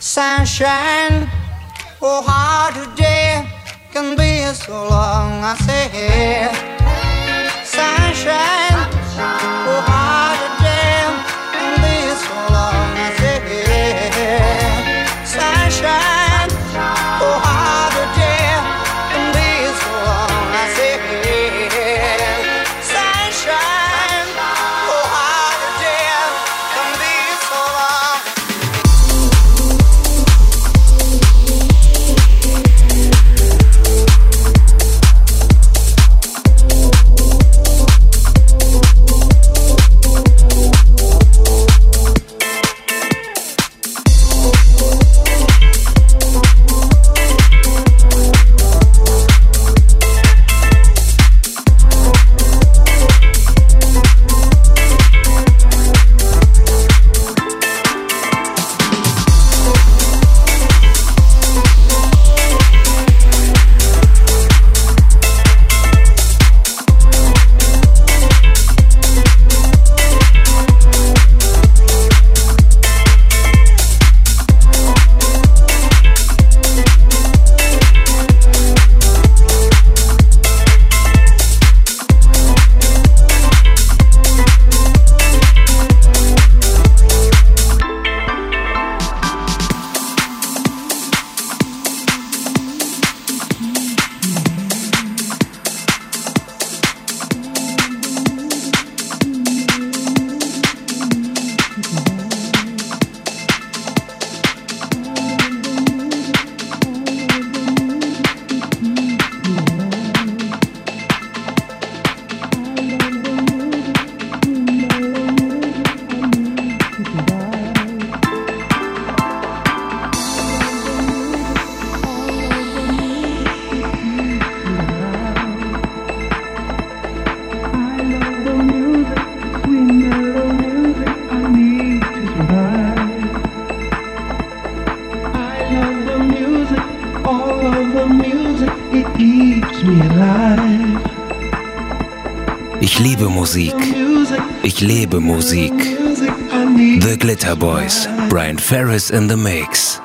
sunshine. Oh, how today can be so long, I say, sunshine. Boys, Brian Ferris in the mix.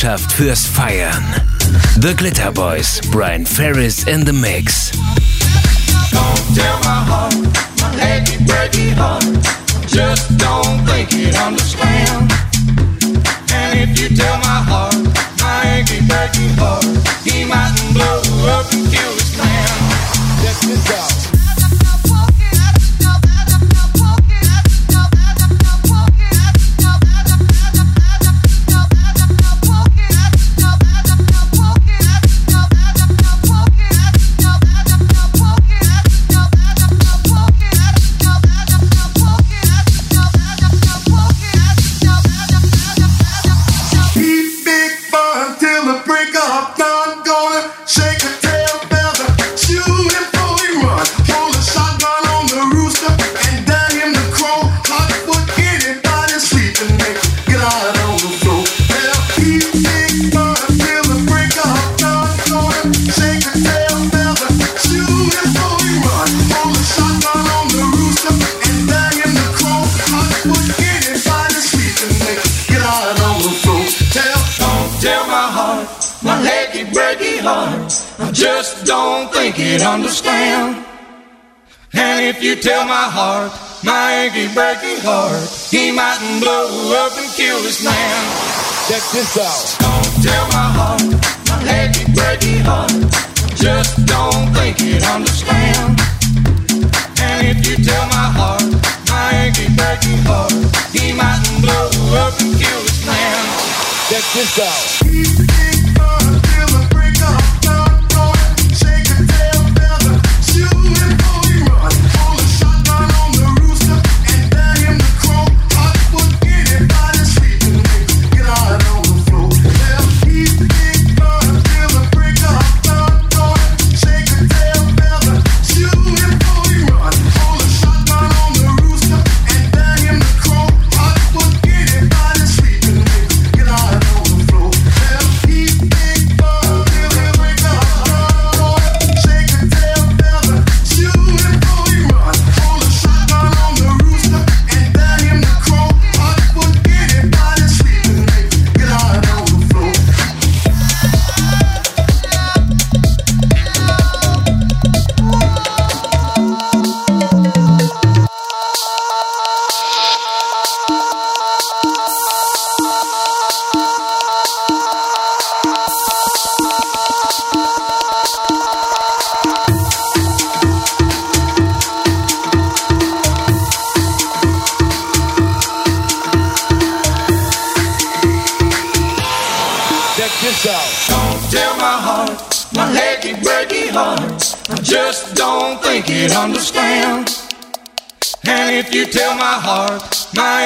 Leidenschaft fürs Feiern. The Glitterboys, Brian Ferris in the Mix. Don't tell my heart, my achy breaky heart. Just don't think it understand. And if you tell my heart, breaky heart, he mightn't blow up and kill this man. Check this out. Don't tell my heart,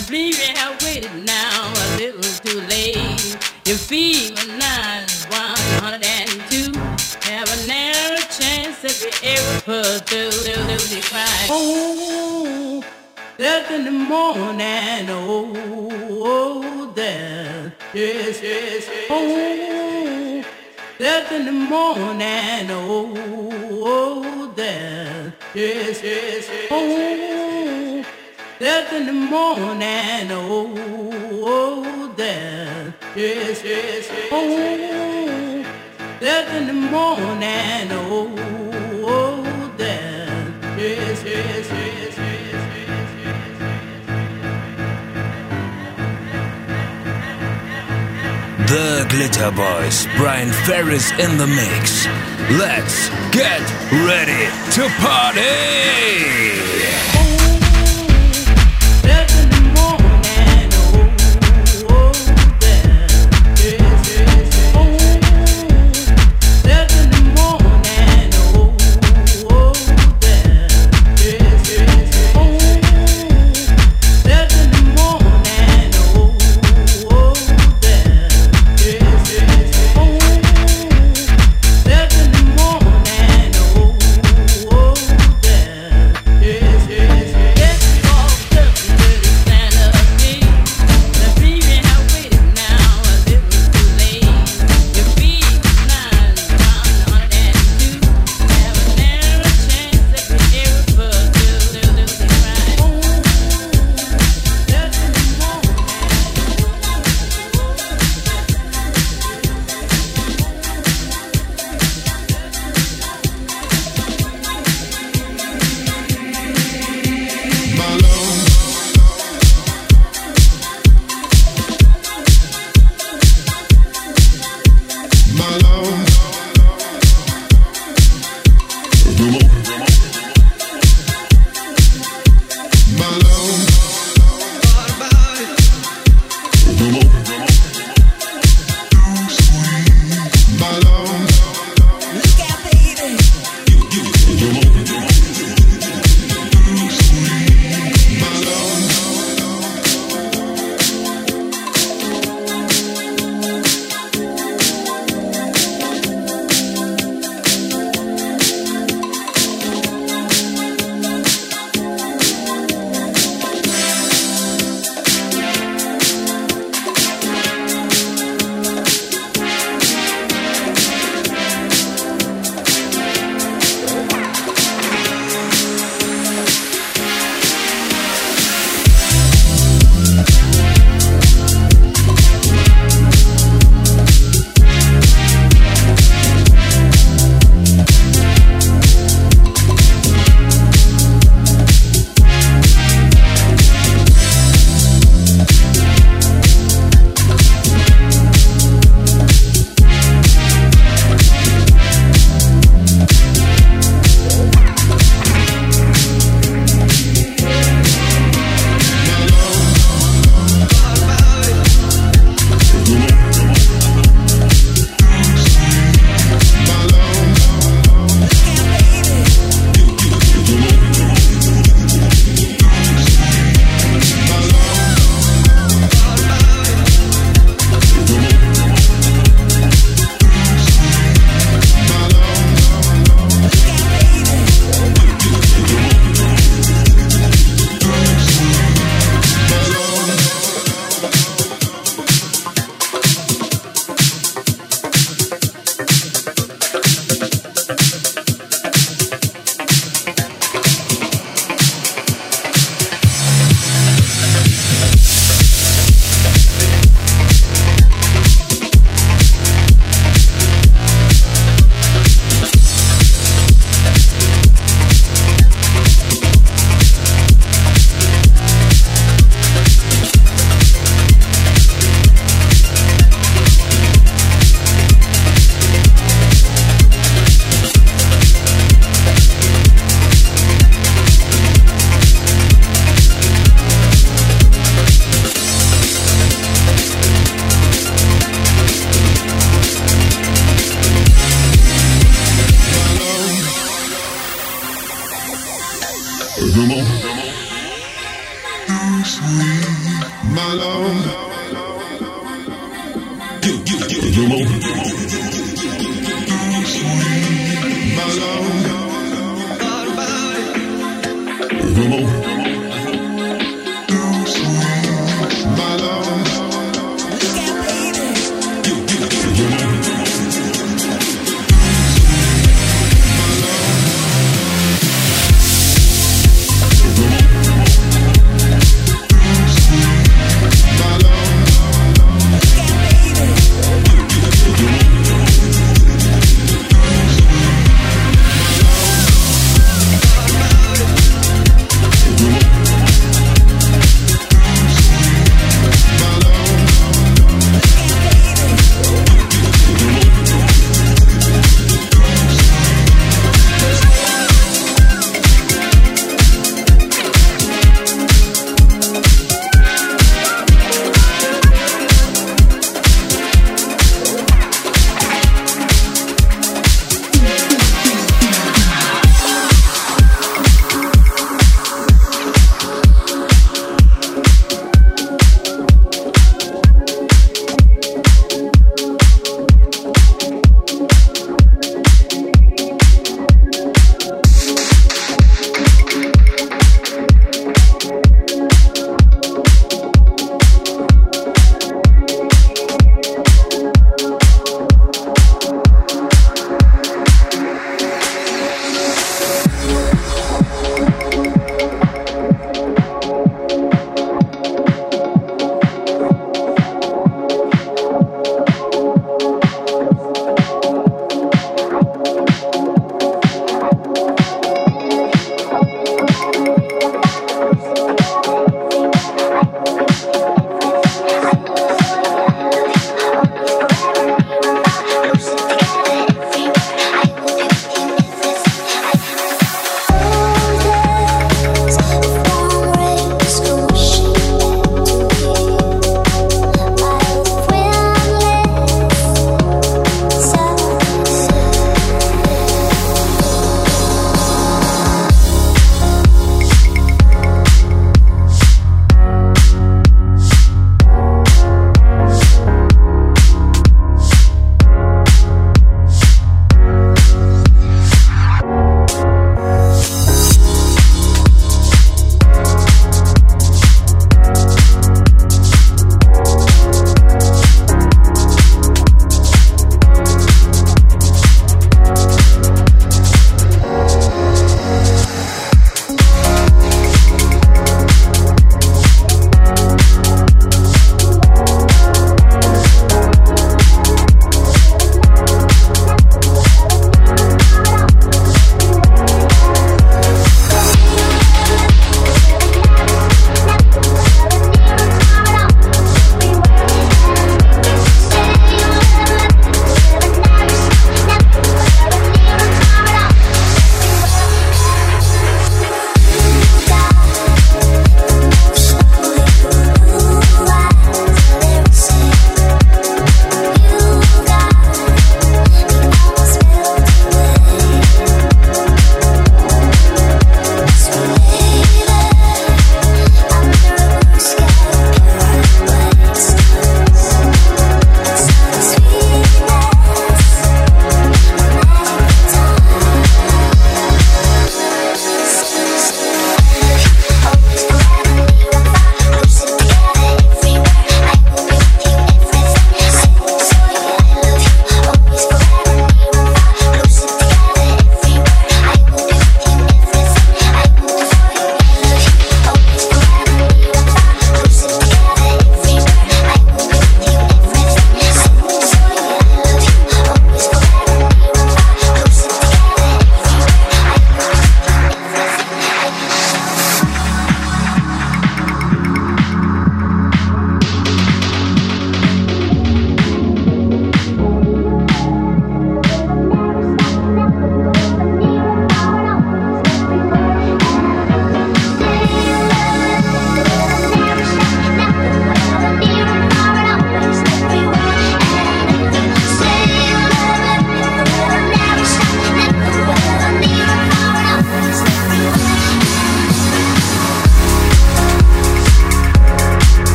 I believe you have waited now a little too late. Your feet were nine, 102. Have a narrow chance if you ever pull through. They cry, oh, death in the morning, oh, oh death. Yes, yes, yes. Oh, death in the morning, oh, oh death. Yes, yes, yes. Oh, death in the morning. Oh, oh death, yes, yes, yes. Oh, death in the morning. Oh, oh death, yes, yes, yes. yes. The Glitterboys, Brian Ferris in the mix. Let's get ready to party!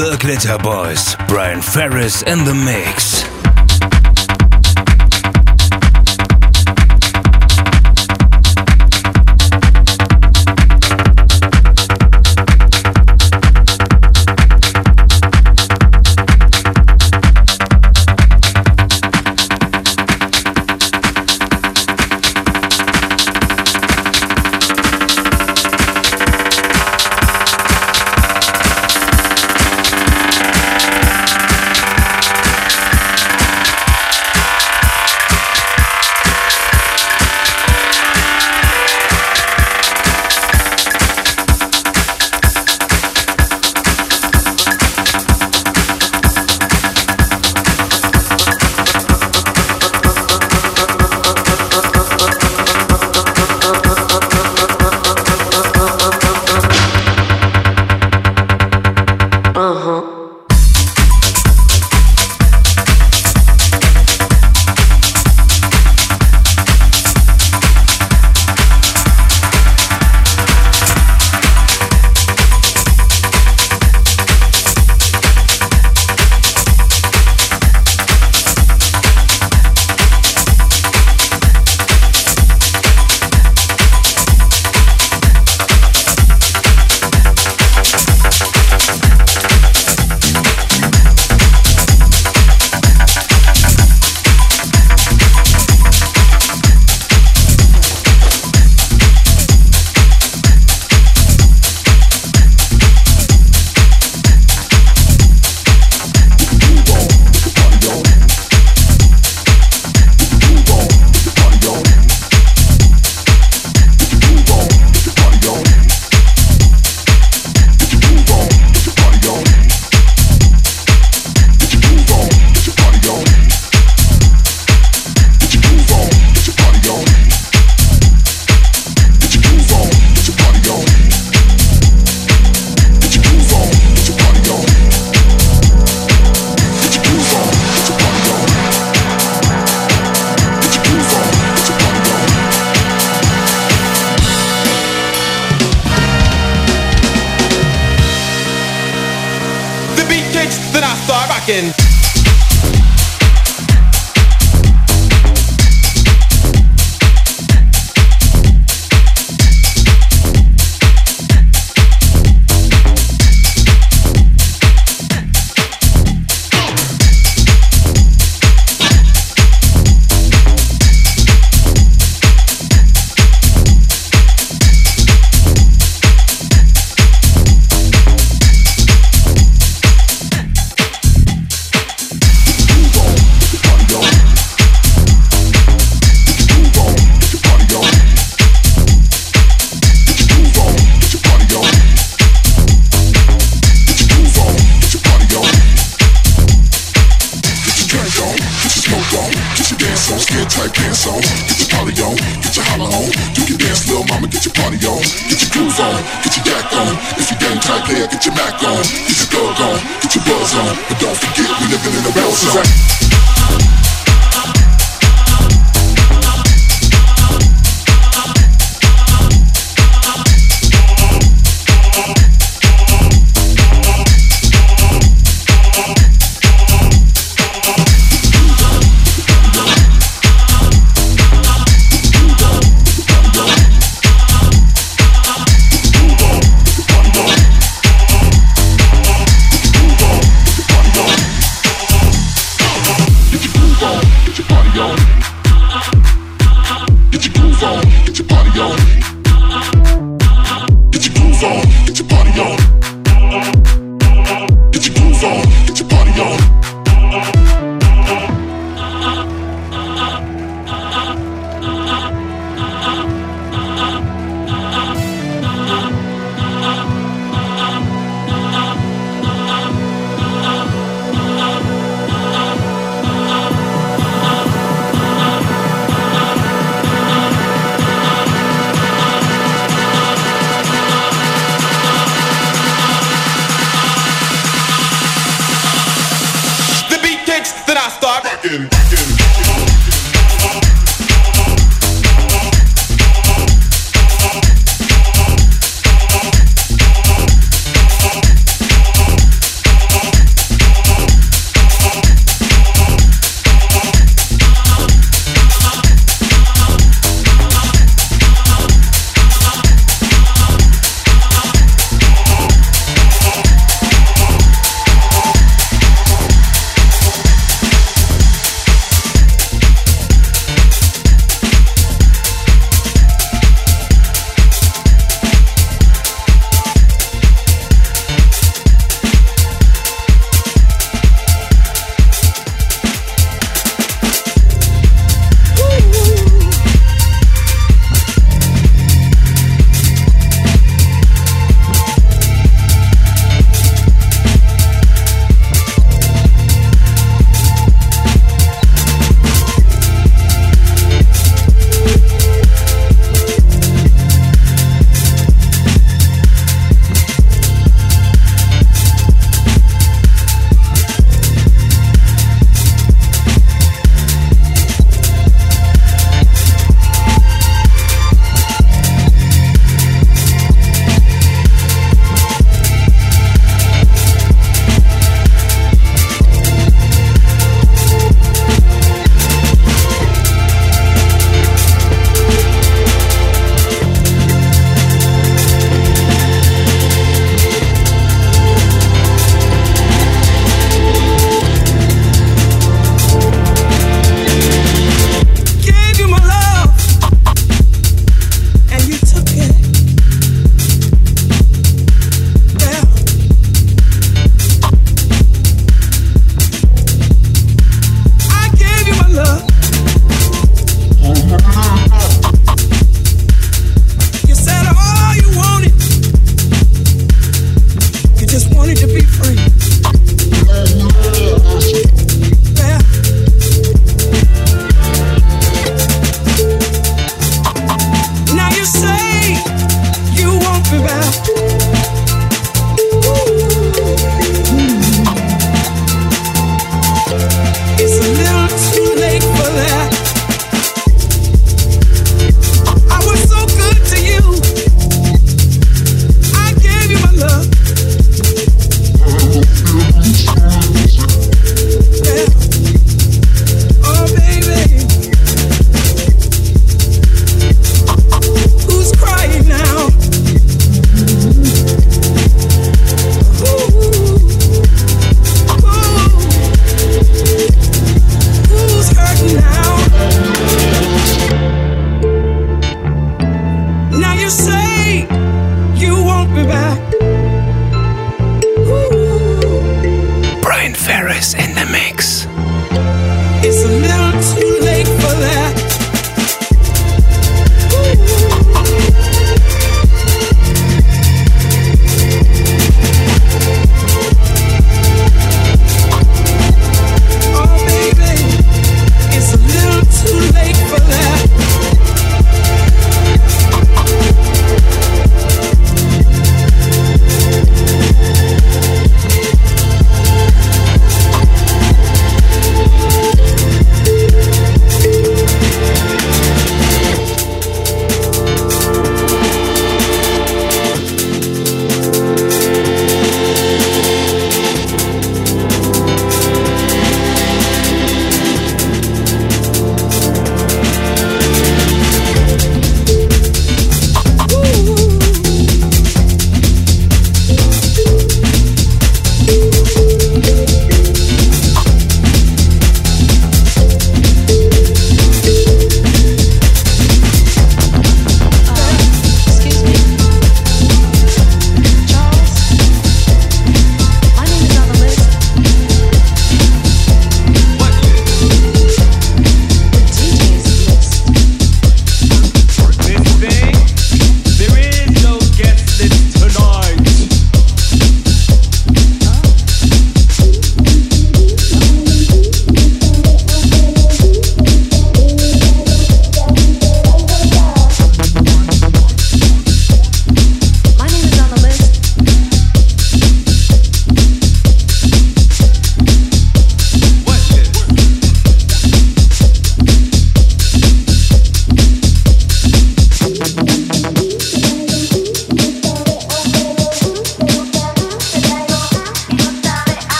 The Glitterboys, Brian Ferris in the mix.